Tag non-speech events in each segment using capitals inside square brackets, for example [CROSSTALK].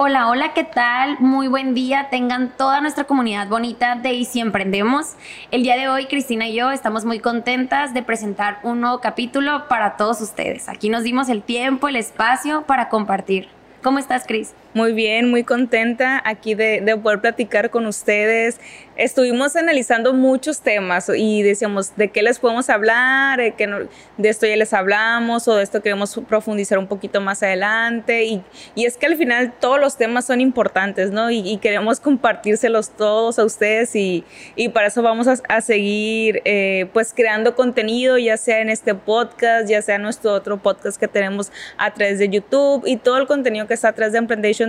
Hola, hola, ¿qué tal? Muy buen día. Tengan toda nuestra comunidad bonita de Y si emprendemos. El día de hoy, Cristina y yo estamos muy contentas de presentar un nuevo capítulo para todos ustedes. Aquí nos dimos el tiempo, el espacio para compartir. ¿Cómo estás, Cris? Muy bien, muy contenta aquí de, de, poder platicar con ustedes. Estuvimos analizando muchos temas y decíamos de qué les podemos hablar, de, no, de esto ya les hablamos o de esto queremos profundizar un poquito más adelante. Y, y es que al final todos los temas son importantes, ¿no? Y, y queremos compartírselos todos a ustedes y, y para eso vamos a, a seguir eh, pues creando contenido, ya sea en este podcast, ya sea en nuestro otro podcast que tenemos a través de YouTube y todo el contenido que está a través de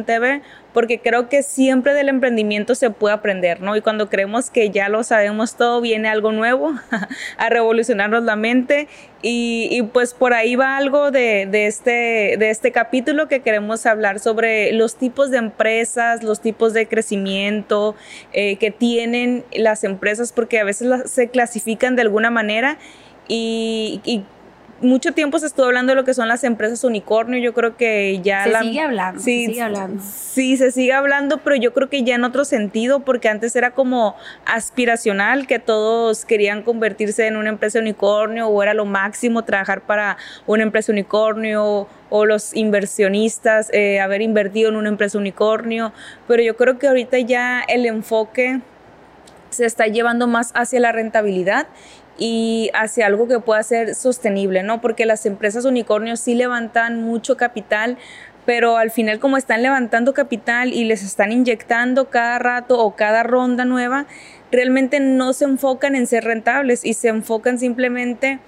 TV, porque creo que siempre del emprendimiento se puede aprender, ¿no? Y cuando creemos que ya lo sabemos todo, viene algo nuevo [LAUGHS] a revolucionarnos la mente. Y, y pues por ahí va algo de, de, este, de este capítulo que queremos hablar sobre los tipos de empresas, los tipos de crecimiento eh, que tienen las empresas, porque a veces las, se clasifican de alguna manera y, y mucho tiempo se estuvo hablando de lo que son las empresas unicornio. Yo creo que ya. Se la, sigue hablando. Sí, se sigue hablando. Sí, se sigue hablando, pero yo creo que ya en otro sentido, porque antes era como aspiracional, que todos querían convertirse en una empresa unicornio o era lo máximo trabajar para una empresa unicornio o los inversionistas eh, haber invertido en una empresa unicornio. Pero yo creo que ahorita ya el enfoque se está llevando más hacia la rentabilidad y hacia algo que pueda ser sostenible, ¿no? Porque las empresas unicornios sí levantan mucho capital, pero al final como están levantando capital y les están inyectando cada rato o cada ronda nueva, realmente no se enfocan en ser rentables y se enfocan simplemente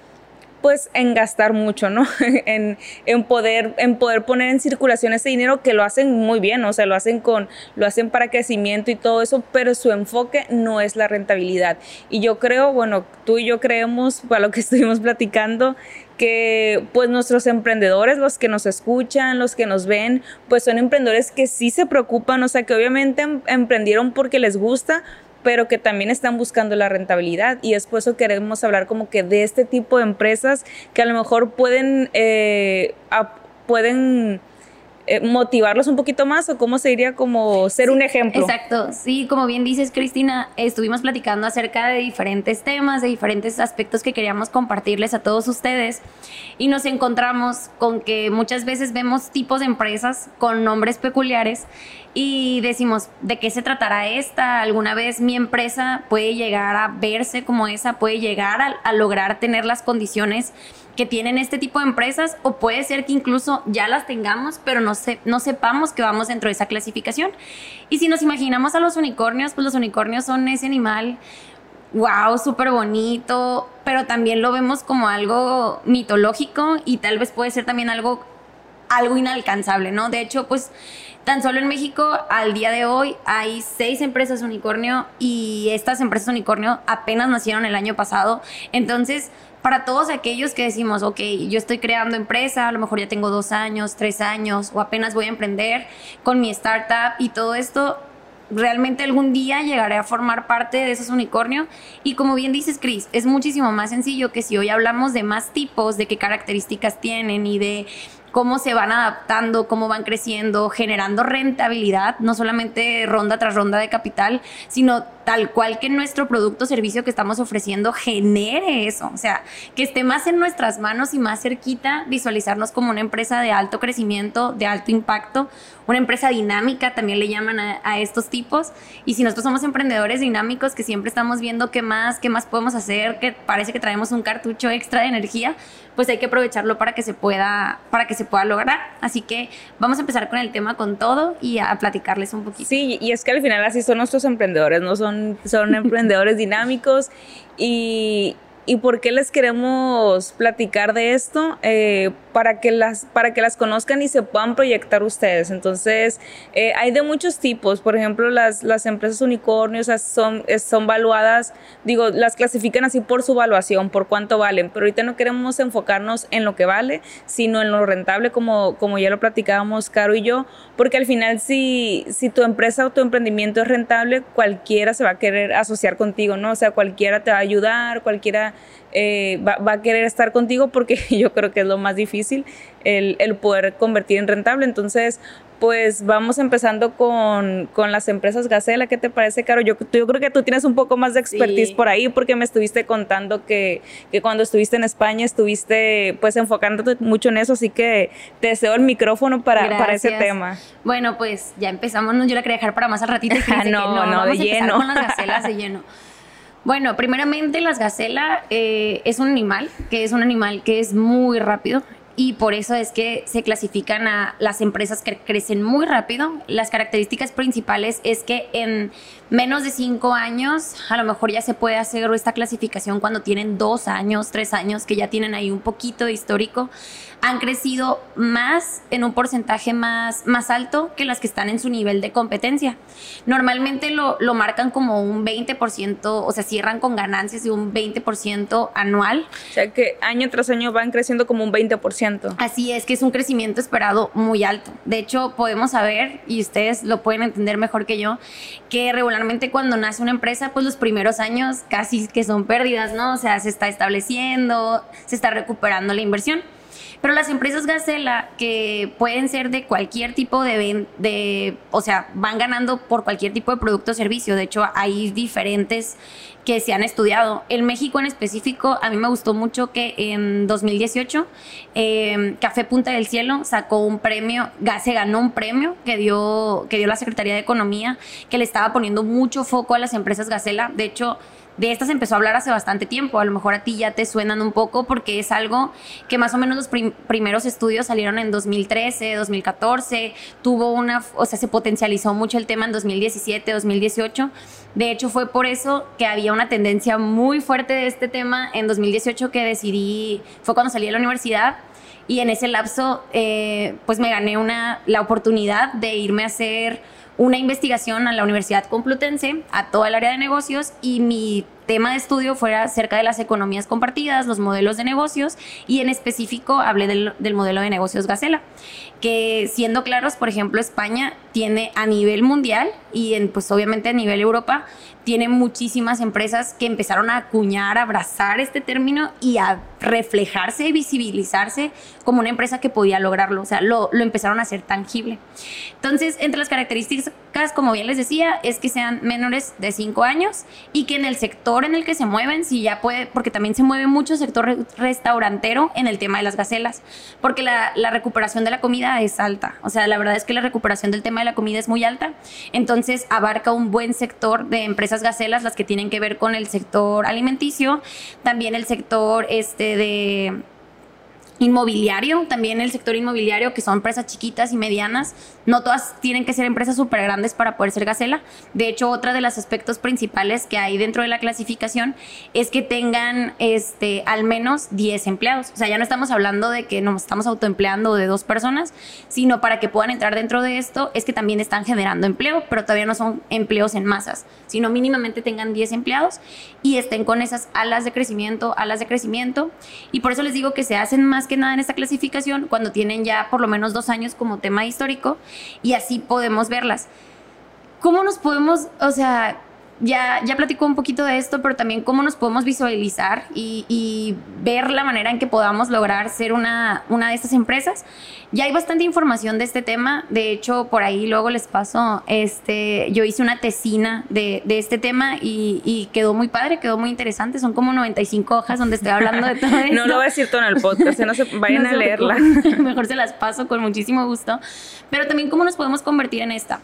pues en gastar mucho, ¿no? [LAUGHS] en, en, poder, en poder poner en circulación ese dinero que lo hacen muy bien, o sea, lo hacen con, lo hacen para crecimiento y todo eso, pero su enfoque no es la rentabilidad. Y yo creo, bueno, tú y yo creemos, para lo que [LAUGHS] estuvimos platicando, que pues nuestros emprendedores, los que nos escuchan, los que nos ven, pues son emprendedores que sí se preocupan, o sea, que obviamente em emprendieron porque les gusta, pero que también están buscando la rentabilidad. Y es por eso queremos hablar como que de este tipo de empresas que a lo mejor pueden, eh, pueden eh, motivarlos un poquito más o cómo sería como ser sí, un ejemplo. Exacto, sí, como bien dices Cristina, estuvimos platicando acerca de diferentes temas, de diferentes aspectos que queríamos compartirles a todos ustedes y nos encontramos con que muchas veces vemos tipos de empresas con nombres peculiares y decimos, ¿de qué se tratará esta? ¿Alguna vez mi empresa puede llegar a verse como esa? ¿Puede llegar a, a lograr tener las condiciones? Que tienen este tipo de empresas o puede ser que incluso ya las tengamos, pero no, se, no sepamos que vamos dentro de esa clasificación. Y si nos imaginamos a los unicornios, pues los unicornios son ese animal, wow, súper bonito, pero también lo vemos como algo mitológico y tal vez puede ser también algo, algo inalcanzable, ¿no? De hecho, pues Tan solo en México, al día de hoy, hay seis empresas unicornio y estas empresas unicornio apenas nacieron el año pasado. Entonces, para todos aquellos que decimos, ok, yo estoy creando empresa, a lo mejor ya tengo dos años, tres años, o apenas voy a emprender con mi startup y todo esto, realmente algún día llegaré a formar parte de esos unicornios. Y como bien dices, Chris, es muchísimo más sencillo que si hoy hablamos de más tipos, de qué características tienen y de cómo se van adaptando, cómo van creciendo, generando rentabilidad, no solamente ronda tras ronda de capital, sino tal cual que nuestro producto o servicio que estamos ofreciendo genere eso, o sea, que esté más en nuestras manos y más cerquita, visualizarnos como una empresa de alto crecimiento, de alto impacto, una empresa dinámica, también le llaman a, a estos tipos, y si nosotros somos emprendedores dinámicos que siempre estamos viendo qué más, qué más podemos hacer, que parece que traemos un cartucho extra de energía, pues hay que aprovecharlo para que se pueda, para que se pueda lograr. Así que vamos a empezar con el tema con todo y a platicarles un poquito. Sí, y es que al final así son nuestros emprendedores, no son, son [LAUGHS] emprendedores dinámicos y, ¿Y por qué les queremos platicar de esto? Eh, para, que las, para que las conozcan y se puedan proyectar ustedes. Entonces, eh, hay de muchos tipos. Por ejemplo, las, las empresas unicornios son, son valuadas, digo, las clasifican así por su valuación, por cuánto valen. Pero ahorita no queremos enfocarnos en lo que vale, sino en lo rentable, como, como ya lo platicábamos Caro y yo. Porque al final, si, si tu empresa o tu emprendimiento es rentable, cualquiera se va a querer asociar contigo, ¿no? O sea, cualquiera te va a ayudar, cualquiera eh, va, va, a querer estar contigo porque [LAUGHS] yo creo que es lo más difícil, el, el poder convertir en rentable. Entonces, pues vamos empezando con, con, las empresas Gacela. ¿Qué te parece, Caro? Yo, yo creo que tú tienes un poco más de expertise por ahí porque me estuviste contando que, que, cuando estuviste en España estuviste pues enfocándote mucho en eso, así que te deseo el micrófono para, para ese tema. Bueno, pues ya empezamos, yo la quería dejar para más al ratito. Y [LAUGHS] no, no, no, de lleno. con las gacelas de [LAUGHS] lleno. Bueno, primeramente las gacela eh, es un animal, que es un animal que es muy rápido y por eso es que se clasifican a las empresas que crecen muy rápido. Las características principales es que en menos de cinco años, a lo mejor ya se puede hacer esta clasificación cuando tienen dos años, tres años, que ya tienen ahí un poquito de histórico, han crecido más en un porcentaje más, más alto que las que están en su nivel de competencia. Normalmente lo, lo marcan como un 20%, o sea, cierran con ganancias de un 20% anual. O sea que año tras año van creciendo como un 20%. Así es, que es un crecimiento esperado muy alto. De hecho, podemos saber, y ustedes lo pueden entender mejor que yo, que regularmente cuando nace una empresa, pues los primeros años casi que son pérdidas, ¿no? O sea, se está estableciendo, se está recuperando la inversión. Pero las empresas Gacela, que pueden ser de cualquier tipo de, de, o sea, van ganando por cualquier tipo de producto o servicio. De hecho, hay diferentes que se han estudiado. En México en específico, a mí me gustó mucho que en 2018 em, Café Punta del Cielo sacó un premio, se ganó un premio que dio, que dio la Secretaría de Economía, que le estaba poniendo mucho foco a las empresas Gacela. De hecho, de estas empezó a hablar hace bastante tiempo. A lo mejor a ti ya te suenan un poco porque es algo que más o menos los primeros estudios salieron en 2013, 2014. Tuvo una, o sea, se potencializó mucho el tema en 2017, 2018. De hecho, fue por eso que había una tendencia muy fuerte de este tema en 2018 que decidí, fue cuando salí de la universidad y en ese lapso, eh, pues me gané una, la oportunidad de irme a hacer una investigación a la Universidad Complutense, a toda el área de negocios y mi tema de estudio fuera acerca de las economías compartidas, los modelos de negocios y en específico hablé del, del modelo de negocios Gacela, que siendo claros, por ejemplo, España tiene a nivel mundial y en, pues obviamente a nivel Europa, tiene muchísimas empresas que empezaron a acuñar, a abrazar este término y a reflejarse y visibilizarse como una empresa que podía lograrlo. O sea, lo, lo, empezaron a hacer tangible. Entonces, entre las características, como bien les decía, es que sean menores de 5 años y que en el sector en el que se mueven, si ya puede, porque también se mueve mucho sector restaurantero en el tema de las gacelas, porque la, la recuperación de la comida es alta. O sea, la verdad es que la recuperación del tema de la comida es muy alta. Entonces, abarca un buen sector de empresas esas gacelas, las que tienen que ver con el sector alimenticio, también el sector este de inmobiliario, también el sector inmobiliario, que son empresas chiquitas y medianas. No todas tienen que ser empresas súper grandes para poder ser gacela. De hecho, otro de los aspectos principales que hay dentro de la clasificación es que tengan este, al menos 10 empleados. O sea, ya no estamos hablando de que nos estamos autoempleando de dos personas, sino para que puedan entrar dentro de esto es que también están generando empleo, pero todavía no son empleos en masas, sino mínimamente tengan 10 empleados y estén con esas alas de crecimiento, alas de crecimiento. Y por eso les digo que se hacen más que nada en esta clasificación cuando tienen ya por lo menos dos años como tema histórico y así podemos verlas. ¿Cómo nos podemos, o sea, ya, ya platicó un poquito de esto, pero también cómo nos podemos visualizar y, ver la manera en que podamos lograr ser una, una de estas empresas. Ya hay bastante información de este tema, de hecho por ahí luego les paso, este, yo hice una tesina de, de este tema y, y, quedó muy padre, quedó muy interesante, son como 95 hojas donde estoy hablando de todo esto. [LAUGHS] no lo voy a decir todo en el podcast, no se [LAUGHS] vayan a leerla. [LAUGHS] Mejor se las paso con muchísimo gusto, pero también cómo nos podemos convertir en esta.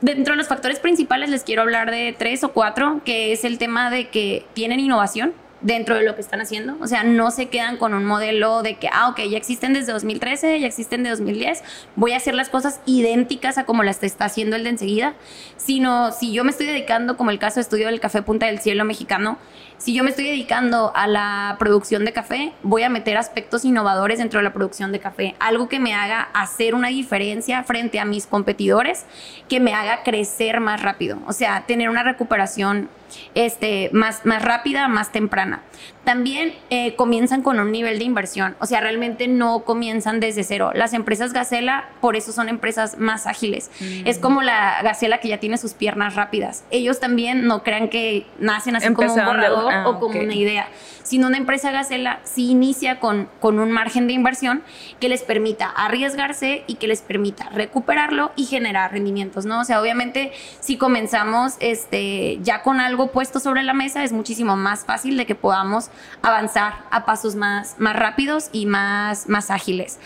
Dentro de los factores principales les quiero hablar de tres o cuatro, que es el tema de que tienen innovación dentro de lo que están haciendo. O sea, no se quedan con un modelo de que, ah, ok, ya existen desde 2013, ya existen de 2010, voy a hacer las cosas idénticas a como las está haciendo el de enseguida, sino si yo me estoy dedicando, como el caso de estudio del café Punta del Cielo mexicano, si yo me estoy dedicando a la producción de café, voy a meter aspectos innovadores dentro de la producción de café, algo que me haga hacer una diferencia frente a mis competidores, que me haga crecer más rápido, o sea, tener una recuperación este, más, más rápida, más temprana. También eh, comienzan con un nivel de inversión, o sea, realmente no comienzan desde cero. Las empresas Gacela, por eso son empresas más ágiles. Mm. Es como la Gacela que ya tiene sus piernas rápidas. Ellos también no crean que nacen así como un borrador ah, o como una idea, sino una empresa gacela sí inicia con, con un margen de inversión que les permita arriesgarse y que les permita recuperarlo y generar rendimientos, ¿no? O sea, obviamente si comenzamos este, ya con algo puesto sobre la mesa es muchísimo más fácil de que podamos avanzar a pasos más, más rápidos y más, más ágiles.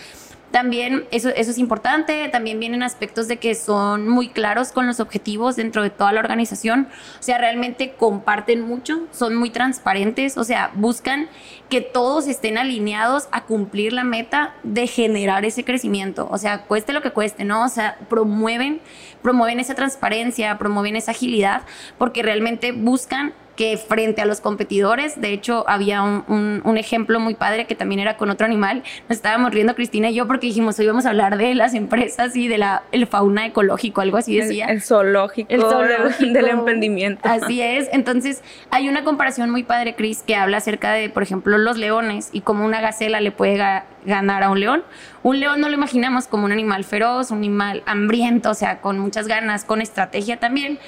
También eso, eso es importante, también vienen aspectos de que son muy claros con los objetivos dentro de toda la organización, o sea, realmente comparten mucho, son muy transparentes, o sea, buscan que todos estén alineados a cumplir la meta de generar ese crecimiento, o sea, cueste lo que cueste, ¿no? O sea, promueven, promueven esa transparencia, promueven esa agilidad, porque realmente buscan que frente a los competidores, de hecho había un, un, ejemplo muy padre que también era con otro animal, nos estábamos riendo Cristina y yo porque dijimos hoy vamos a hablar de las empresas y de la el fauna ecológico, algo así decía. El, zoológico, el zoológico del emprendimiento. Así es, entonces hay una comparación muy padre, Cris, que habla acerca de, por ejemplo, los leones y cómo una gacela le puede ganar a un león. Un león no lo imaginamos como un animal feroz, un animal hambriento, o sea, con muchas ganas, con estrategia también,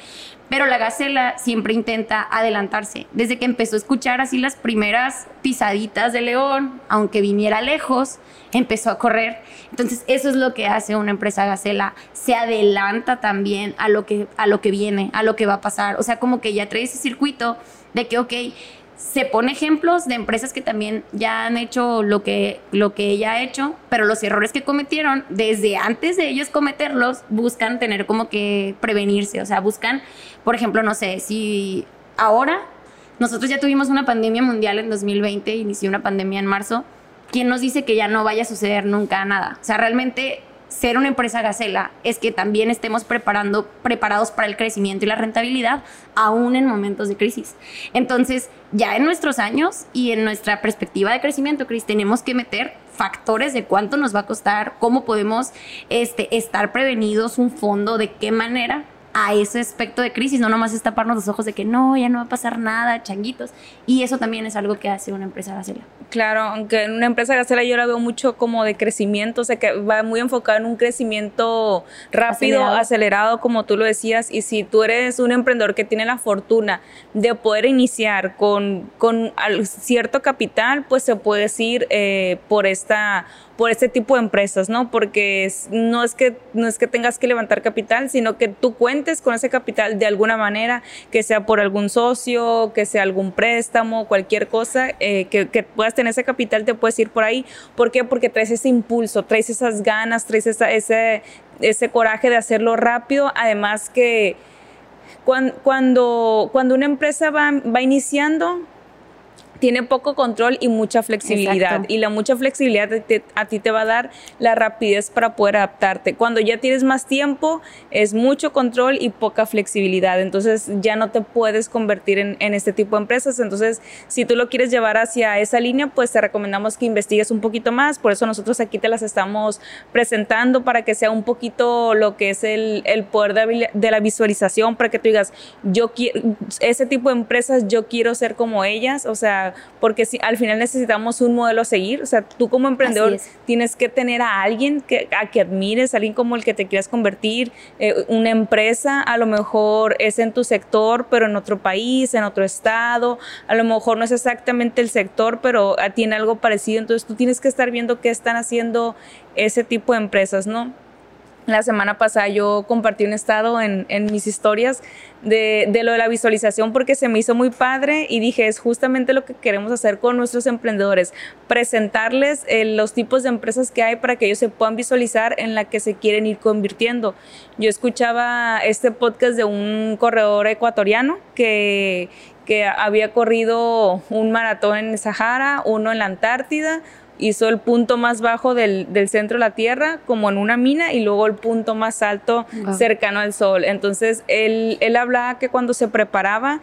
pero la gacela siempre intenta adelantarse. Desde que empezó a escuchar así las primeras pisaditas de león, aunque viniera lejos, empezó a correr. Entonces, eso es lo que hace una empresa gacela, se adelanta también a lo que a lo que viene, a lo que va a pasar. O sea, como que ya trae ese circuito de que ok, se pone ejemplos de empresas que también ya han hecho lo que, lo que ella ha hecho, pero los errores que cometieron, desde antes de ellos cometerlos, buscan tener como que prevenirse, o sea, buscan, por ejemplo, no sé, si ahora nosotros ya tuvimos una pandemia mundial en 2020, inició una pandemia en marzo, ¿quién nos dice que ya no vaya a suceder nunca nada? O sea, realmente ser una empresa gacela es que también estemos preparando, preparados para el crecimiento y la rentabilidad, aún en momentos de crisis. Entonces, ya en nuestros años y en nuestra perspectiva de crecimiento, Cris, tenemos que meter factores de cuánto nos va a costar, cómo podemos este, estar prevenidos, un fondo, de qué manera a ese aspecto de crisis, no nomás es taparnos los ojos de que no, ya no va a pasar nada, changuitos. Y eso también es algo que hace una empresa gacela. Claro, aunque en una empresa gacela yo la veo mucho como de crecimiento, o sea que va muy enfocada en un crecimiento rápido, acelerado. acelerado. como tú lo decías, y si tú eres un emprendedor que tiene la fortuna de poder iniciar con, con cierto capital, pues se puede ir eh, por esta por este tipo de empresas, ¿no? Porque no, es que, no es que tengas que levantar capital, sino que tú cuentes con ese capital de alguna manera, que sea por algún socio, que sea algún préstamo, cualquier cosa, eh, que, puedas tener ese capital, te puedes ir por ahí. ¿Por qué? Porque traes ese impulso, traes esas ganas, traes ese, ese coraje de hacerlo rápido, además que cuando, cuando una empresa va, va iniciando, tiene poco control y mucha flexibilidad. Y la mucha flexibilidad a ti te va a dar la rapidez para poder adaptarte. Cuando ya tienes más tiempo, es mucho control y poca flexibilidad. Entonces ya no te puedes convertir en, este tipo de empresas. Entonces, si tú lo quieres llevar hacia esa línea, pues te recomendamos que investigues un poquito más. Por eso nosotros aquí te las estamos presentando para que sea un poquito lo que es el, poder de, de la visualización, para que tú digas, yo quiero, ese tipo de empresas, yo quiero ser como ellas. O sea, porque si, al final necesitamos un modelo a seguir, o sea, tú como emprendedor tienes que tener a alguien que, a que admires, alguien como el que te quieras convertir, eh, una empresa, a lo mejor es en tu sector, pero en otro país, en otro estado, a lo mejor no es exactamente el sector, pero tiene algo parecido, entonces tú tienes que estar viendo qué están haciendo ese tipo de empresas, ¿no? La semana pasada yo compartí un estado en, mis historias de, de, lo de la visualización porque se me hizo muy padre y dije, es justamente lo que queremos hacer con nuestros emprendedores, presentarles eh, los tipos de empresas que hay para que ellos se puedan visualizar en la que se quieren ir convirtiendo. Yo escuchaba este podcast de un corredor ecuatoriano que, que había corrido un maratón en Sahara, uno en la Antártida, hizo el punto más bajo del, centro de la Tierra, como en una mina, y luego el punto más alto cercano al Sol. Entonces, él, él hablaba que cuando se preparaba,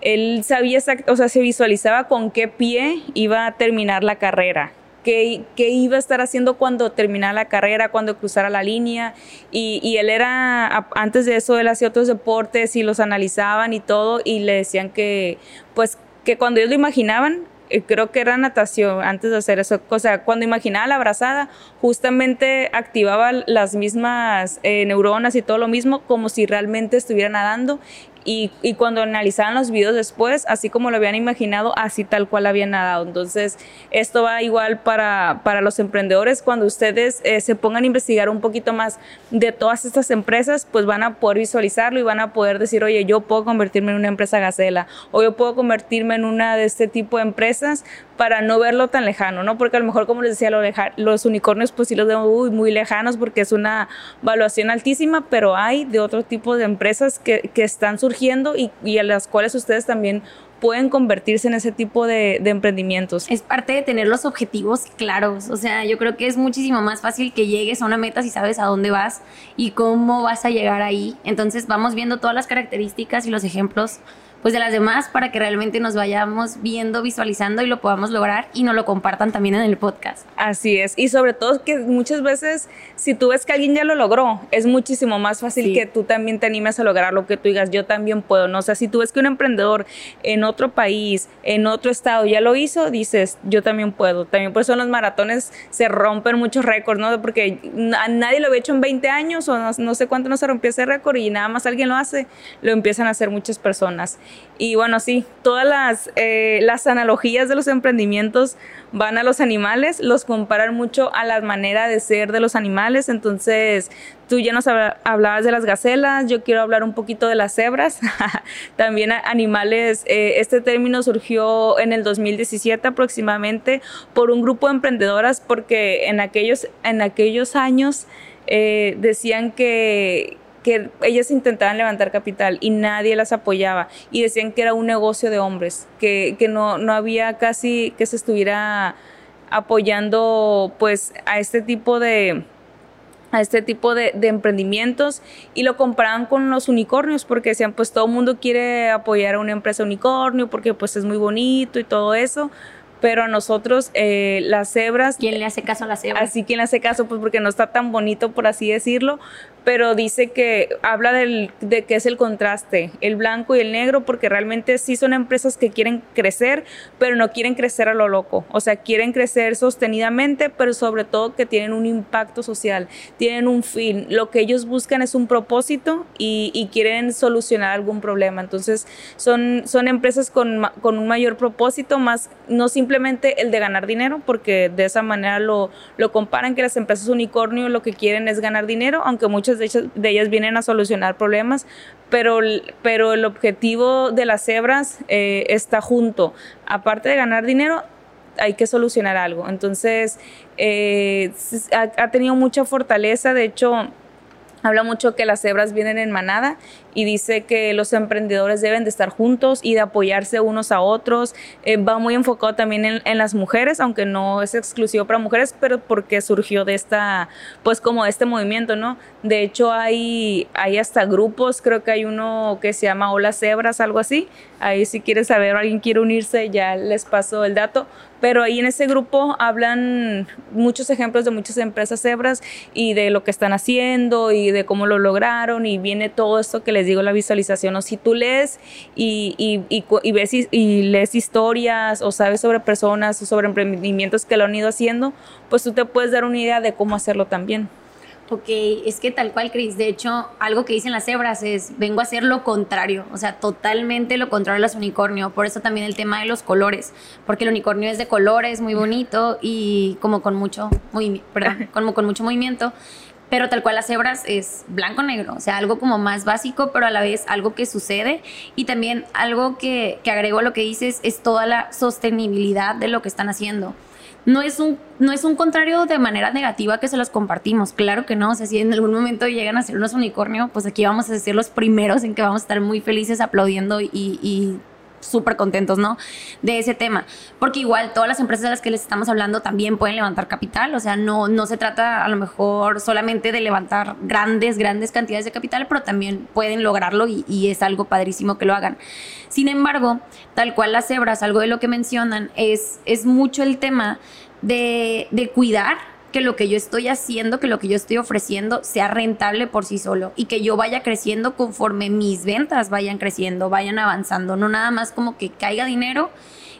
él sabía, o sea, se visualizaba con qué pie iba a terminar la carrera. Qué, qué, iba a estar haciendo cuando terminara la carrera, cuando cruzara la línea. Y, y, él era, antes de eso, él hacía otros deportes y los analizaban y todo, y le decían que, pues, que cuando ellos lo imaginaban, creo que era natación antes de hacer eso. O sea, cuando imaginaba la abrazada, justamente activaba las mismas eh, neuronas y todo lo mismo, como si realmente estuviera nadando. Y, cuando analizaban los videos después, así como lo habían imaginado, así tal cual habían nadado. Entonces, esto va igual para, para los emprendedores. Cuando ustedes eh, se pongan a investigar un poquito más de todas estas empresas, pues van a poder visualizarlo y van a poder decir, oye, yo puedo convertirme en una empresa gacela o yo puedo convertirme en una de este tipo de empresas para no verlo tan lejano, ¿no? Porque a lo mejor, como les decía, los unicornios pues sí los vemos muy lejanos porque es una valuación altísima, pero hay de otro tipo de empresas que, que están surgiendo y, y a las cuales ustedes también pueden convertirse en ese tipo de, de, emprendimientos. Es parte de tener los objetivos claros. O sea, yo creo que es muchísimo más fácil que llegues a una meta si sabes a dónde vas y cómo vas a llegar ahí. Entonces vamos viendo todas las características y los ejemplos pues de las demás para que realmente nos vayamos viendo, visualizando y lo podamos lograr y nos lo compartan también en el podcast. Así es, y sobre todo que muchas veces si tú ves que alguien ya lo logró, es muchísimo más fácil que tú también te animes a lograr lo que tú digas, yo también puedo, ¿no? O sea, si tú ves que un emprendedor en otro país, en otro estado ya lo hizo, dices, yo también puedo. También por eso en los maratones se rompen muchos récords, ¿no? Porque nadie lo había hecho en 20 años o no, no sé cuánto no se rompió ese récord y nada más alguien lo hace, lo empiezan a hacer muchas personas. Y bueno, sí, todas las, eh, las analogías de los emprendimientos van a los animales, los comparan mucho a la manera de ser de los animales. Entonces, tú ya nos hablabas de las gacelas, yo quiero hablar un poquito de las cebras. [LAUGHS] También animales, eh, este término surgió en el 2017 aproximadamente por un grupo de emprendedoras porque en aquellos, en aquellos años eh, decían que que ellas intentaban levantar capital y nadie las apoyaba y decían que era un negocio de hombres, que, que no, no había casi que se estuviera apoyando pues a este tipo de a este tipo de, emprendimientos y lo comparaban con los unicornios porque decían pues todo el mundo quiere apoyar a una empresa unicornio porque pues es muy bonito y todo eso pero a nosotros eh, las cebras... ¿Quién le hace caso a las cebras? Así, ¿quién le hace caso? Pues porque no está tan bonito, por así decirlo, pero dice que habla del, de que es el contraste, el blanco y el negro, porque realmente sí son empresas que quieren crecer, pero no quieren crecer a lo loco, o sea, quieren crecer sostenidamente, pero sobre todo que tienen un impacto social, tienen un fin, lo que ellos buscan es un propósito y, y quieren solucionar algún problema, entonces son, son empresas con, con un mayor propósito, más no simplemente el de ganar dinero, porque de esa manera lo, lo comparan que las empresas unicornio lo que quieren es ganar dinero, aunque muchas de ellas, vienen a solucionar problemas, pero, pero el objetivo de las cebras eh, está junto. Aparte de ganar dinero, hay que solucionar algo. Entonces, eh, ha, tenido mucha fortaleza, de hecho, habla mucho que las cebras vienen en manada y dice que los emprendedores deben de estar juntos y de apoyarse unos a otros. Eh, va muy enfocado también en, las mujeres, aunque no es exclusivo para mujeres, pero porque surgió de esta, pues como este movimiento, ¿no? De hecho hay, hay hasta grupos, creo que hay uno que se llama Hola Cebras, algo así. Ahí si quieres saber o alguien quiere unirse, ya les paso el dato. Pero ahí en ese grupo hablan muchos ejemplos de muchas empresas cebras y de lo que están haciendo y de cómo lo lograron y viene todo esto que les digo la visualización, o si tú lees y, y, ves y, lees historias o sabes sobre personas o sobre emprendimientos que lo han ido haciendo, pues tú te puedes dar una idea de cómo hacerlo también. Ok, es que tal cual, Cris. De hecho, algo que dicen las cebras es, vengo a hacer lo contrario, o sea, totalmente lo contrario a las unicornio. Por eso también el tema de los colores, porque el unicornio es de colores, muy bonito y como con mucho, muy, perdón, [LAUGHS] como con mucho movimiento pero tal cual las cebras es blanco-negro, o sea, algo como más básico, pero a la vez algo que sucede. Y también algo que, que agrego a lo que dices es toda la sostenibilidad de lo que están haciendo. No es, un, no es un contrario de manera negativa que se los compartimos, claro que no, o sea, si en algún momento llegan a ser unos unicornio, pues aquí vamos a ser los primeros en que vamos a estar muy felices aplaudiendo y, y súper contentos, ¿no? De ese tema. Porque igual todas las empresas de las que les estamos hablando también pueden levantar capital, o sea, no, no se trata a lo mejor solamente de levantar grandes, grandes cantidades de capital, pero también pueden lograrlo y, y es algo padrísimo que lo hagan. Sin embargo, tal cual las cebras, algo de lo que mencionan, es, es mucho el tema de, de cuidar que lo que yo estoy haciendo, que lo que yo estoy ofreciendo sea rentable por sí solo y que yo vaya creciendo conforme mis ventas vayan creciendo, vayan avanzando, no nada más como que caiga dinero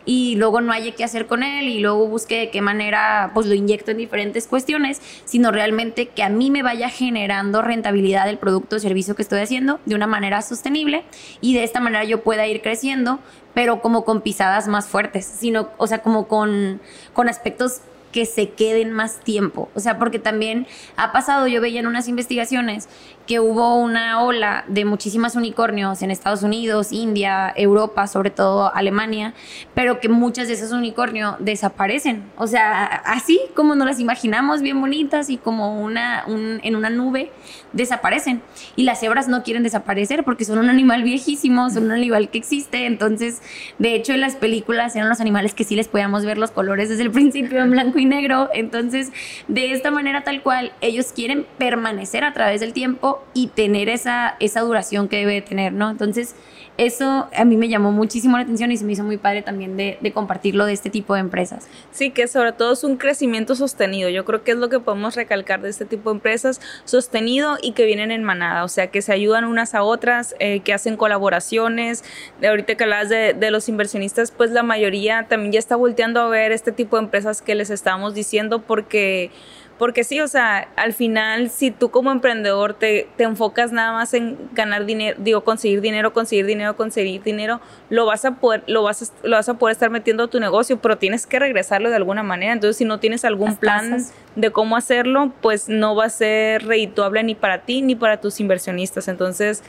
y luego no haya qué hacer con él y luego busque de qué manera pues lo inyecto en diferentes cuestiones, sino realmente que a mí me vaya generando rentabilidad del producto o servicio que estoy haciendo de una manera sostenible y de esta manera yo pueda ir creciendo, pero como con pisadas más fuertes, sino, o sea, como con, con aspectos que se queden más tiempo. O sea, porque también ha pasado, yo veía en unas investigaciones que hubo una ola de muchísimas unicornios en Estados Unidos, India, Europa, sobre todo Alemania, pero que muchas de esos unicornios desaparecen. O sea, así como nos las imaginamos, bien bonitas y como una, en una nube, desaparecen. Y las cebras no quieren desaparecer porque son un animal viejísimo, son un animal que existe. Entonces, de hecho, en las películas eran los animales que sí les podíamos ver los colores desde el principio en blanco y negro. Entonces, de esta manera tal cual, ellos quieren permanecer a través del tiempo y tener esa, esa duración que debe tener, ¿no? Entonces, eso a mí me llamó muchísimo la atención y se me hizo muy padre también de, de, compartirlo de este tipo de empresas. Sí, que sobre todo es un crecimiento sostenido. Yo creo que es lo que podemos recalcar de este tipo de empresas, sostenido y que vienen en manada, o sea, que se ayudan unas a otras, eh, que hacen colaboraciones. De ahorita que hablas de, de los inversionistas, pues la mayoría también ya está volteando a ver este tipo de empresas que les estamos diciendo porque porque sí, o sea, al final, si tú como emprendedor te, te, enfocas nada más en ganar dinero, digo, conseguir dinero, conseguir dinero, conseguir dinero, lo vas a poder, lo vas a, lo vas a poder estar metiendo a tu negocio, pero tienes que regresarlo de alguna manera. Entonces, si no tienes algún plan de cómo hacerlo, pues no va a ser redituable ni para ti ni para tus inversionistas. Entonces,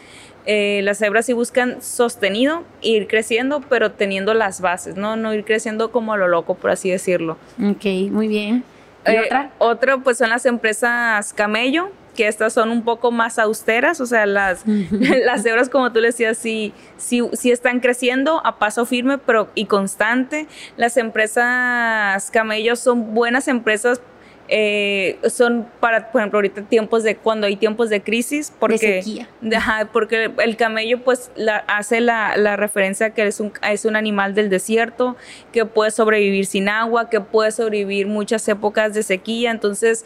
eh, las cebras sí buscan sostenido, ir creciendo, pero teniendo las bases, ¿no? No ir creciendo como a lo loco, por así decirlo. Ok, muy bien. ¿Y Eh, otra? Otro, pues son las empresas Camello, que estas son un poco más austeras, o sea, las, [LAUGHS] las cebras, como tú le decías, sí, sí, sí están creciendo a paso firme pero, y constante. Las empresas Camello son buenas empresas eh, son para, por ejemplo, ahorita tiempos de cuando hay tiempos de crisis, porque, de sequía. Ajá, porque el camello pues la, hace la, la, referencia que es un, es un animal del desierto, que puede sobrevivir sin agua, que puede sobrevivir muchas épocas de sequía, entonces...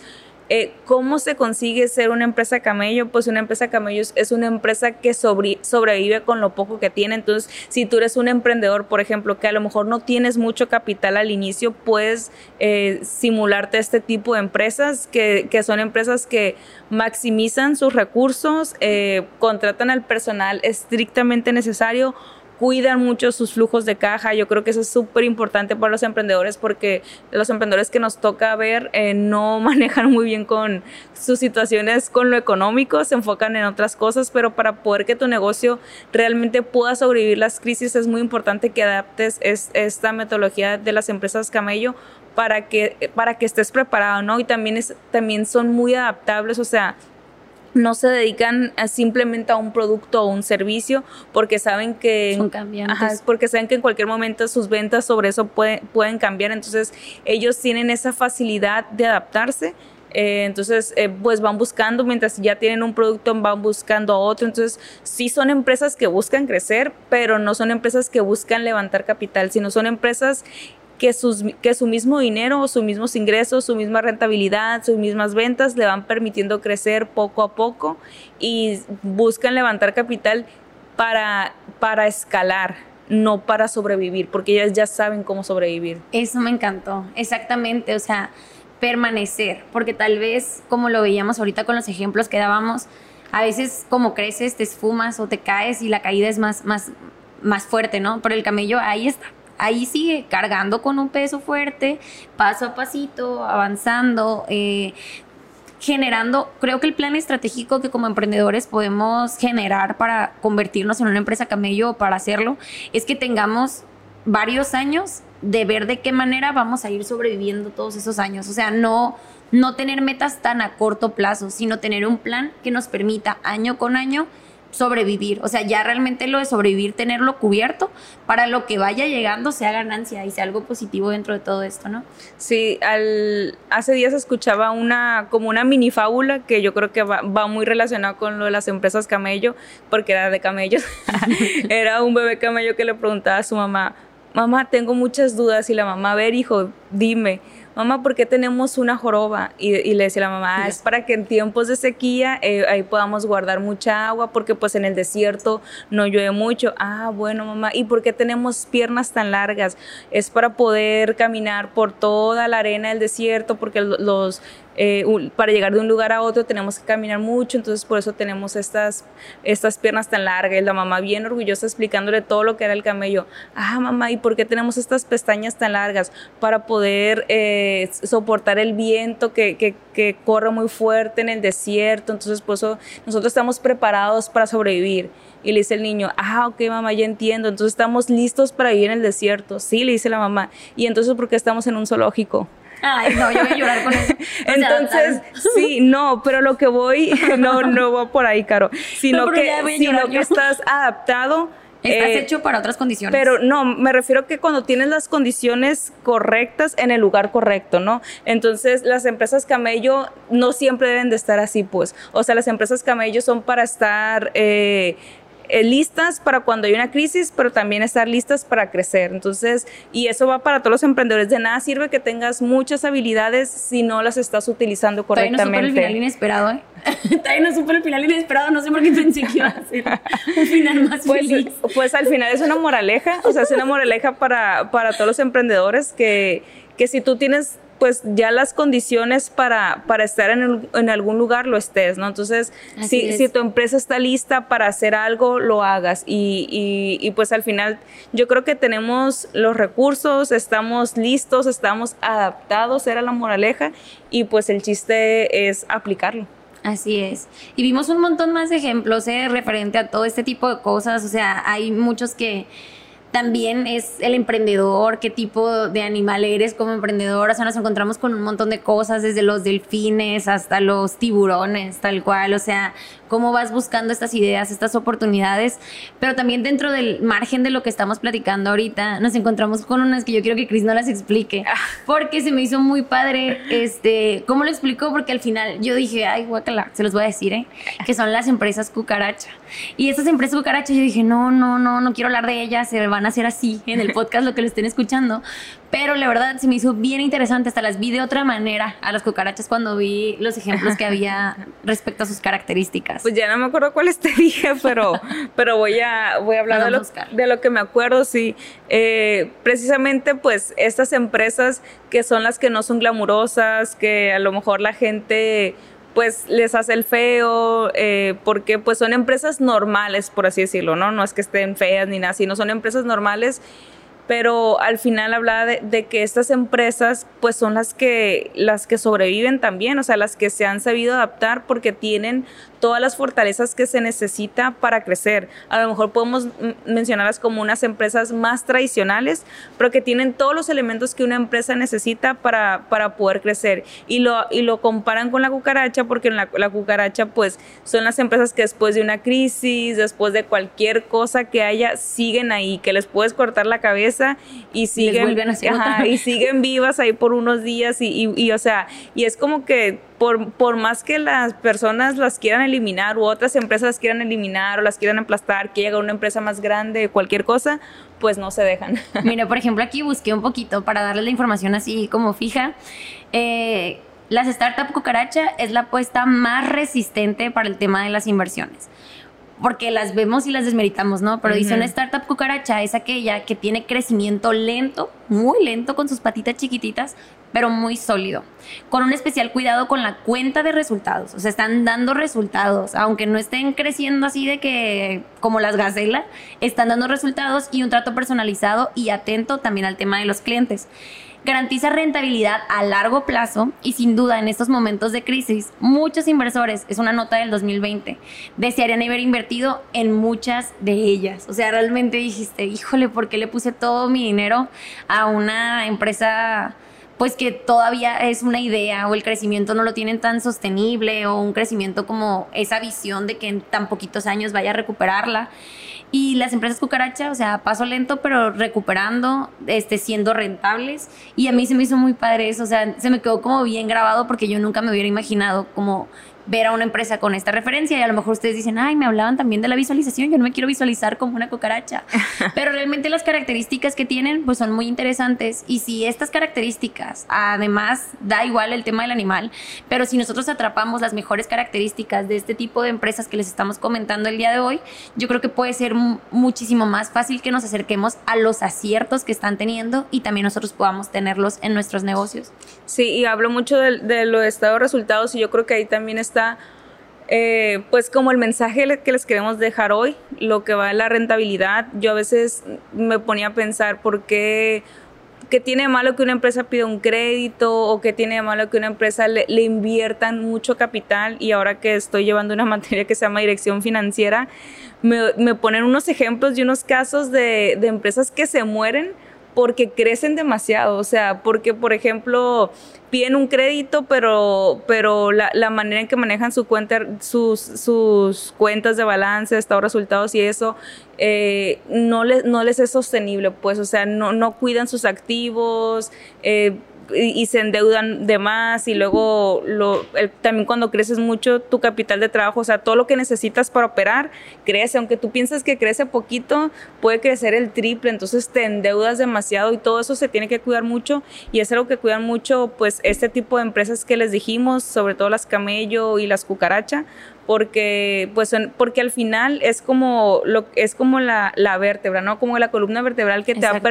Eh, ¿Cómo se consigue ser una empresa camello? Pues una empresa camello es una empresa que sobre, sobrevive con lo poco que tiene. Entonces, si tú eres un emprendedor, por ejemplo, que a lo mejor no tienes mucho capital al inicio, puedes eh, simularte este tipo de empresas, que, que, son empresas que maximizan sus recursos, eh, contratan al personal estrictamente necesario cuidan mucho sus flujos de caja. Yo creo que eso es súper importante para los emprendedores porque los emprendedores que nos toca ver eh, no [LAUGHS] manejan muy bien con sus situaciones con lo económico, se enfocan en otras cosas, pero para poder que tu negocio realmente pueda sobrevivir las crisis es muy importante que adaptes es, esta metodología de las empresas camello para que, para que estés preparado, ¿no? Y también, es, también son muy adaptables, o sea, no se dedican a simplemente a un producto o un servicio porque saben que son cambiantes. Ajá, porque saben que en cualquier momento sus ventas sobre eso puede, pueden cambiar. Entonces ellos tienen esa facilidad de adaptarse. Eh, entonces eh, pues van buscando mientras ya tienen un producto van buscando a otro. Entonces sí son empresas que buscan crecer pero no son empresas que buscan levantar capital sino son empresas que, sus, que su mismo dinero, sus mismos ingresos, su misma rentabilidad, sus mismas ventas le van permitiendo crecer poco a poco y buscan levantar capital para, para escalar, no para sobrevivir, porque ellas ya saben cómo sobrevivir. Eso me encantó, exactamente, o sea, permanecer, porque tal vez, como lo veíamos ahorita con los ejemplos que dábamos, a veces como creces te esfumas o te caes y la caída es más, más, más fuerte, ¿no? Pero el camello ahí está, ahí sigue cargando con un peso fuerte, paso a pasito, avanzando, eh, generando, creo que el plan estratégico que como emprendedores podemos generar para convertirnos en una empresa camello o para hacerlo, es que tengamos varios años de ver de qué manera vamos a ir sobreviviendo todos esos años. O sea, no, no tener metas tan a corto plazo, sino tener un plan que nos permita año con año sobrevivir. O sea, ya realmente lo de sobrevivir, tenerlo cubierto para lo que vaya llegando sea ganancia y sea algo positivo dentro de todo esto, ¿no? Sí, al, hace días escuchaba una como una mini fábula que yo creo que va, va muy relacionado con lo de las empresas camello, porque era de camellos. [LAUGHS] era un bebé camello que le preguntaba a su mamá, mamá, tengo muchas dudas y la mamá, a ver, hijo, dime mamá, ¿por qué tenemos una joroba? Y, le decía la mamá, ah, es para que en tiempos de sequía eh, ahí podamos guardar mucha agua, porque pues en el desierto no llueve mucho. Ah, bueno, mamá, ¿y por qué tenemos piernas tan largas? Es para poder caminar por toda la arena del desierto, porque los eh, para llegar de un lugar a otro tenemos que caminar mucho, entonces por eso tenemos estas, estas piernas tan largas. Y la mamá bien orgullosa explicándole todo lo que era el camello. Ah, mamá, ¿y por qué tenemos estas pestañas tan largas? Para poder eh, soportar el viento que, que, que, corre muy fuerte en el desierto. Entonces por eso nosotros estamos preparados para sobrevivir. Y le dice el niño, ah, ok, mamá, ya entiendo. Entonces estamos listos para vivir en el desierto. Sí, le dice la mamá. Y entonces, ¿por qué estamos en un zoológico? Ay, no, yo voy a llorar con eso. [LAUGHS] Entonces, [LAUGHS] sí, no, pero lo que voy, [LAUGHS] no, no va por ahí, Caro, sino que, sino que estás adaptado. Estás eh, hecho para otras condiciones. Pero no, me refiero que cuando tienes las condiciones correctas en el lugar correcto, ¿no? Entonces, las empresas camello no siempre deben de estar así, pues. O sea, las empresas camello son para estar... Eh, listas para cuando hay una crisis, pero también estar listas para crecer. Entonces, y eso va para todos los emprendedores. De nada sirve que tengas muchas habilidades si no las estás utilizando correctamente. Todavía no el final inesperado, ¿eh? [LAUGHS] Todavía no supe el final inesperado, no sé por qué pensé que iba a ser un final más pues, feliz. Pues al final es una moraleja, o sea, es una moraleja para, para todos los emprendedores que, que si tú tienes pues ya las condiciones para, para estar en, en, algún lugar lo estés, ¿no? Entonces, si, si, tu empresa está lista para hacer algo, lo hagas. Y, y, y, pues al final yo creo que tenemos los recursos, estamos listos, estamos adaptados, era la moraleja, y pues el chiste es aplicarlo. Así es. Y vimos un montón más de ejemplos ¿eh? referente a todo este tipo de cosas. O sea, hay muchos que también es el emprendedor, qué tipo de animal eres como emprendedor. O sea, nos encontramos con un montón de cosas, desde los delfines hasta los tiburones, tal cual. O sea, cómo vas buscando estas ideas, estas oportunidades, pero también dentro del margen de lo que estamos platicando ahorita, nos encontramos con unas que yo quiero que Cris no las explique, ah. porque se me hizo muy padre, este, ¿cómo lo explicó? Porque al final yo dije, ay, guacala, se los voy a decir, ¿eh? Que son las empresas cucaracha. Y estas empresas cucaracha, yo dije, no, no, no, no quiero hablar de ellas, se van a hacer así en el podcast, lo que lo estén escuchando, pero la verdad se me hizo bien interesante, hasta las vi de otra manera a las cucarachas cuando vi los ejemplos que había respecto a sus características. Pues ya no me acuerdo cuáles te [LAUGHS] dije, pero, pero voy, a, voy a hablar de lo, de lo, que me acuerdo, sí. Eh, precisamente pues estas empresas que son las que no son glamurosas, que a lo mejor la gente pues les hace el feo, eh, porque pues son empresas normales, por así decirlo, ¿no? No es que estén feas ni nada, sino son empresas normales pero al final hablaba de, que estas empresas pues son las que, las que sobreviven también, o sea, las que se han sabido adaptar porque tienen todas las fortalezas que se necesita para crecer. A lo mejor podemos mencionarlas como unas empresas más tradicionales, pero que tienen todos los elementos que una empresa necesita para, para poder crecer. Y lo, y lo comparan con la cucaracha, porque en la, la cucaracha pues son las empresas que después de una crisis, después de cualquier cosa que haya, siguen ahí, que les puedes cortar la cabeza y siguen, y siguen vivas ahí por unos días y, y, y o sea, y es como que por, más que las personas las quieran eliminar u otras empresas las quieran eliminar o las quieran aplastar, que llega una empresa más grande, cualquier cosa, pues no se dejan. [LAUGHS] Mira, por ejemplo, aquí busqué un poquito para darles la información así como fija. Eh, las startup cucaracha es la apuesta más resistente para el tema de las inversiones porque las vemos y las desmeritamos, ¿no? Pero dice una startup cucaracha es aquella que tiene crecimiento lento, muy lento con sus patitas chiquititas, pero muy sólido, con un especial cuidado con la cuenta de resultados. O sea, están dando resultados, aunque no estén creciendo así de que como las gacelas, están dando resultados y un trato personalizado y atento también al tema de los clientes garantiza rentabilidad a largo plazo y sin duda en estos momentos de crisis, muchos inversores, es una nota del 2020, desearían haber invertido en muchas de ellas. O sea, realmente dijiste, híjole, ¿por qué le puse todo mi dinero a una empresa? Pues que todavía es una idea o el crecimiento no lo tienen tan sostenible o un crecimiento como esa visión de que en tan poquitos años vaya a recuperarla. Y las empresas cucaracha, o sea, paso lento, pero recuperando, este, siendo rentables. Y a mí se me hizo muy padre eso, o sea, se me quedó como bien grabado porque yo nunca me hubiera imaginado como ver a una empresa con esta referencia y a lo mejor ustedes dicen, ay, me hablaban también de la visualización, yo no me quiero visualizar como una cucaracha. [LAUGHS] Pero realmente las características que tienen pues son muy interesantes y si estas características, además, da igual el tema del animal, pero si nosotros atrapamos las mejores características de este tipo de empresas que les estamos comentando el día de hoy, yo creo que puede ser muchísimo más fácil que nos acerquemos a los aciertos que están teniendo y también nosotros podamos tenerlos en nuestros negocios. Sí, y hablo mucho de, de los estados resultados y yo creo que ahí también está eh, pues como el mensaje que les queremos dejar hoy, lo que va a la rentabilidad, yo a veces me ponía a pensar por qué, qué tiene de malo que una empresa pida un crédito o qué tiene de malo que una empresa le, le, inviertan mucho capital. Y ahora que estoy llevando una [LAUGHS] materia que se llama dirección financiera, me, me ponen unos ejemplos y unos casos de, de empresas que se mueren porque crecen demasiado, o sea, porque por ejemplo piden un crédito, pero, pero la, manera en que manejan su cuenta, sus, sus cuentas de balance, estado resultados y eso, eh, no, les, no les es sostenible, pues, o sea, no, no cuidan sus activos, eh, y, se endeudan de más y luego lo, también cuando creces mucho tu capital de trabajo, o sea, todo lo que necesitas para operar crece, aunque tú piensas que crece poquito, puede crecer el triple, entonces te endeudas demasiado y todo eso se tiene que cuidar mucho. Y es algo que cuidan mucho pues este tipo de empresas que les dijimos, sobre todo las camello y las cucaracha, porque pues porque al final es como lo es como la, la vértebra, ¿no? Como la columna vertebral que te va a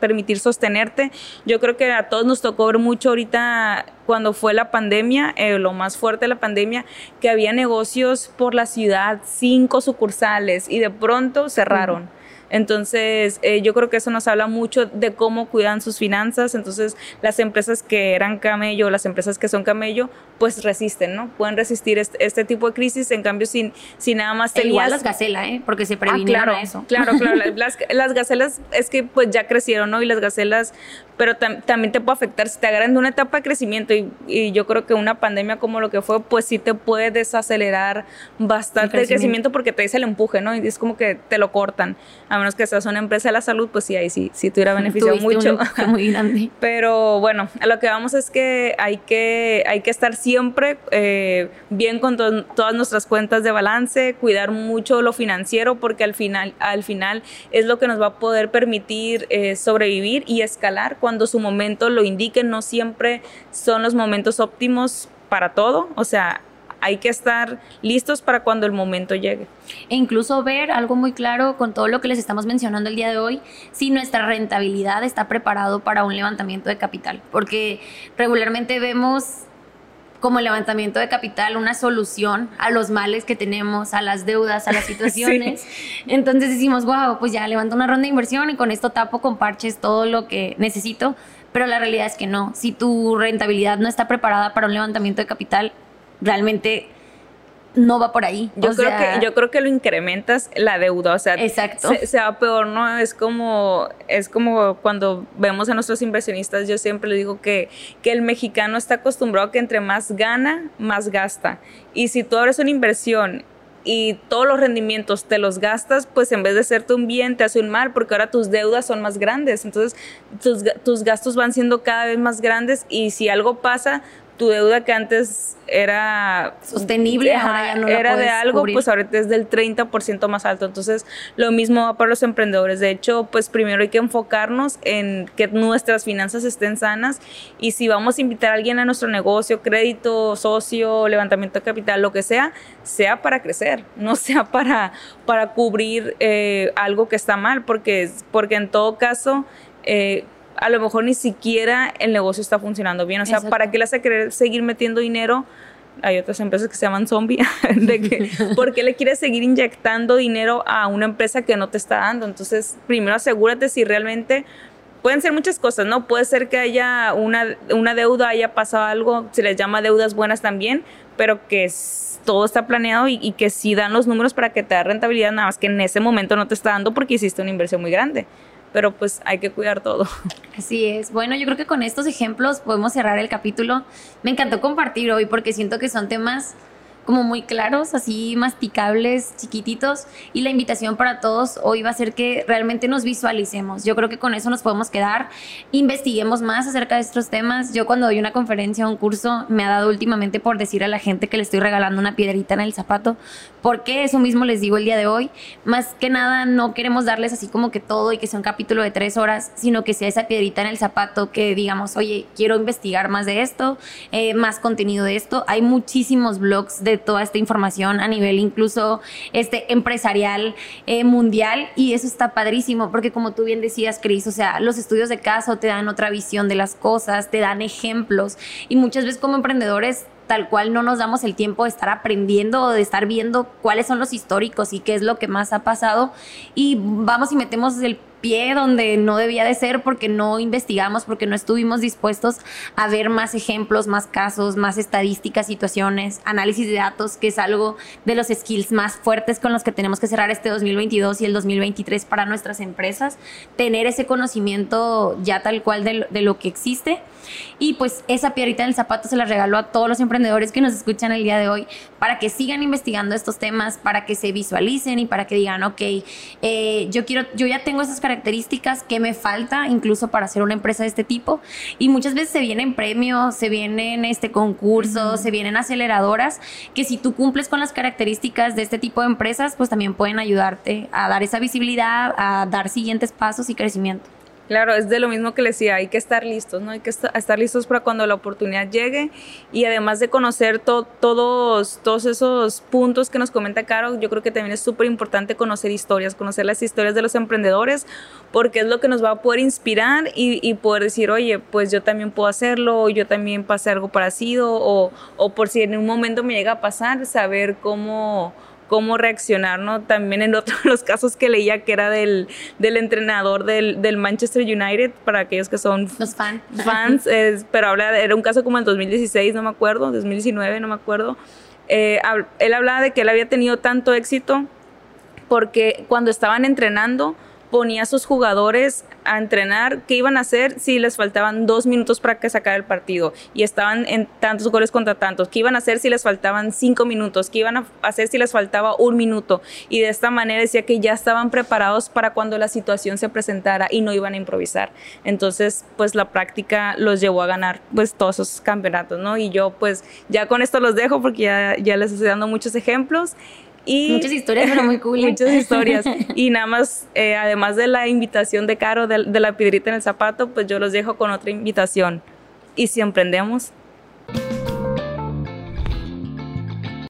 permitir sostenerte. Yo creo que a todos nos tocó ver mucho ahorita cuando fue la pandemia, eh, lo más fuerte de la pandemia, que había negocios por la ciudad, cinco sucursales y de pronto cerraron. Entonces, eh, yo creo que eso nos habla mucho de cómo cuidan sus finanzas. Entonces, las empresas que eran camello, las empresas que son camello, pues resisten, ¿no? Pueden resistir este, este tipo de crisis. En cambio, sin, sin nada más tenías... igual las gacelas, ¿eh? Porque se previnieron ah, claro, eso. Claro, [LAUGHS] claro. las, las gacelas es que pues ya crecieron, ¿no? Y las gacelas pero también te puede afectar si te agarran de una etapa de crecimiento y, yo creo que una pandemia como lo que fue, pues sí te puede desacelerar bastante el crecimiento, porque te dice el empuje, ¿no? Y es como que te lo cortan, a menos que seas una empresa de la salud, pues sí, ahí sí, sí te hubiera beneficiado mucho. muy grande. [LAUGHS] pero bueno, a lo que vamos es que hay que, hay que estar siempre eh, bien con todas nuestras cuentas de balance, cuidar mucho lo financiero, porque al final, al final es lo que nos va a poder permitir eh, sobrevivir y escalar cuando su momento lo indique, no siempre son los momentos óptimos para todo, o sea, hay que estar listos para cuando el momento llegue. E incluso ver algo muy claro con todo lo que les estamos mencionando el día de hoy, si nuestra rentabilidad está preparado para un levantamiento de capital, porque regularmente vemos como el levantamiento de capital una solución a los males que tenemos, a las deudas, a las [LAUGHS] situaciones. Entonces decimos, wow, pues ya levanto una ronda de inversión y con esto tapo con parches todo lo que necesito. Pero la realidad es que no. Si tu rentabilidad no está preparada para un levantamiento de capital, realmente no va por ahí. Yo, creo, que, yo creo que lo incrementas la deuda, o sea, exacto. Se, va peor, ¿no? Es como, es como cuando vemos a nuestros inversionistas, yo siempre le digo que, que el mexicano está acostumbrado a que entre más gana, más gasta. Y si tú abres una inversión y todos los rendimientos te los gastas, pues en vez de hacerte un bien, te hace un mal, porque ahora tus deudas son más grandes. Entonces, tus, tus gastos van siendo cada vez más grandes y si algo pasa, tu deuda que antes era sostenible, era de algo, pues ahorita es del 30% más alto. Entonces, lo mismo va para los emprendedores. De hecho, pues primero hay que enfocarnos en que nuestras finanzas estén sanas y si vamos a invitar a alguien a nuestro negocio, crédito, socio, levantamiento de capital, lo que sea, sea para crecer, [LAUGHS] no sea para, para cubrir eh, algo que está mal, porque, porque en todo caso... Eh, a lo mejor ni siquiera el negocio está funcionando bien. O sea, ¿para qué le hace querer seguir metiendo dinero? Hay otras empresas que se llaman zombie, [LAUGHS] de que, [LAUGHS] ¿por qué le quieres seguir inyectando dinero a una empresa que no te está dando? Entonces, primero asegúrate si realmente pueden ser muchas cosas, ¿no? Puede ser que haya una, una deuda, haya pasado algo, se les llama deudas buenas también, pero que todo está planeado y, y, que sí dan los números para que te da rentabilidad, nada más que en ese momento no te está dando porque hiciste una inversión muy grande pero pues hay que cuidar todo. [LAUGHS] Así es. Bueno, yo creo que con estos ejemplos podemos cerrar el capítulo. Me encantó compartir hoy porque siento que son temas como muy claros, así masticables, chiquititos. Y la invitación para todos hoy va a ser que realmente nos visualicemos. Yo creo que con eso nos podemos quedar. Investiguemos más acerca de estos temas. Yo cuando doy una conferencia o un curso me ha dado últimamente por decir a la gente que le estoy regalando una piedrita en el zapato. porque Eso mismo les digo el día de hoy. Más que nada no queremos darles así como que todo y que sea un capítulo de tres horas, sino que sea esa piedrita en el zapato que digamos, oye, quiero investigar más de esto, eh, más contenido de esto. Hay muchísimos blogs de toda esta información a nivel incluso este empresarial eh, mundial y eso está padrísimo porque como tú bien decías, Cris, o sea, los estudios de caso te dan otra visión de las cosas, te dan ejemplos y muchas veces como emprendedores tal cual no nos damos el tiempo de estar aprendiendo o de estar viendo cuáles son los históricos y qué es lo que más ha pasado y vamos y metemos el pie donde no debía de ser porque no investigamos, porque no estuvimos dispuestos a ver más ejemplos, más casos, más estadísticas, situaciones, análisis de datos, que es algo de los skills más fuertes con los que tenemos que cerrar este 2022 y el 2023 para nuestras empresas, tener ese conocimiento ya tal cual de, de lo que existe. Y pues esa piedrita en el zapato se la regaló a todos los emprendedores que nos escuchan el día de hoy para que sigan investigando estos temas, para que se visualicen y para que digan, ok, eh, yo quiero, yo ya tengo esas características características que me falta incluso para hacer una empresa de este tipo. Y muchas veces se vienen premios, se vienen este concursos, se vienen aceleradoras que si tú cumples con las características de este tipo de empresas, pues también pueden ayudarte a dar esa visibilidad, a dar siguientes pasos y crecimiento. Claro, es de lo mismo que le decía, hay que estar listos, ¿no? Hay que estar listos para cuando la oportunidad llegue y además de conocer todos, todos esos puntos que nos comenta Caro, yo creo que también es súper importante conocer historias, conocer las historias de los emprendedores, porque es lo que nos va a poder inspirar y, poder decir, oye, pues yo también puedo hacerlo, yo también pasé algo parecido, o, o por si en un momento me llega a pasar, saber cómo cómo reaccionar, ¿no? También en otros los casos que leía que era del, del entrenador del, del, Manchester United, para aquellos que son los fan. fans, [LAUGHS] pero habla, era un caso como en 2016, no me acuerdo, 2019, no me acuerdo. Eh, él hablaba de que él había tenido tanto éxito porque cuando estaban entrenando, ponía a sus jugadores a entrenar qué iban a hacer si les faltaban dos minutos para que sacara el partido y estaban en tantos goles contra tantos, qué iban a hacer si les faltaban cinco minutos, qué iban a hacer si les faltaba un minuto y de esta manera decía que ya estaban preparados para cuando la situación se presentara y no iban a improvisar. Entonces, pues la práctica los llevó a ganar pues todos esos campeonatos, ¿no? Y yo pues ya con esto los dejo porque ya, ya les estoy dando muchos ejemplos muchas historias, pero muy cool. muchas historias. [LAUGHS] Y nada más, eh, además de la invitación de Caro, de, de la piedrita en el zapato, pues yo los dejo con otra invitación. Y si emprendemos,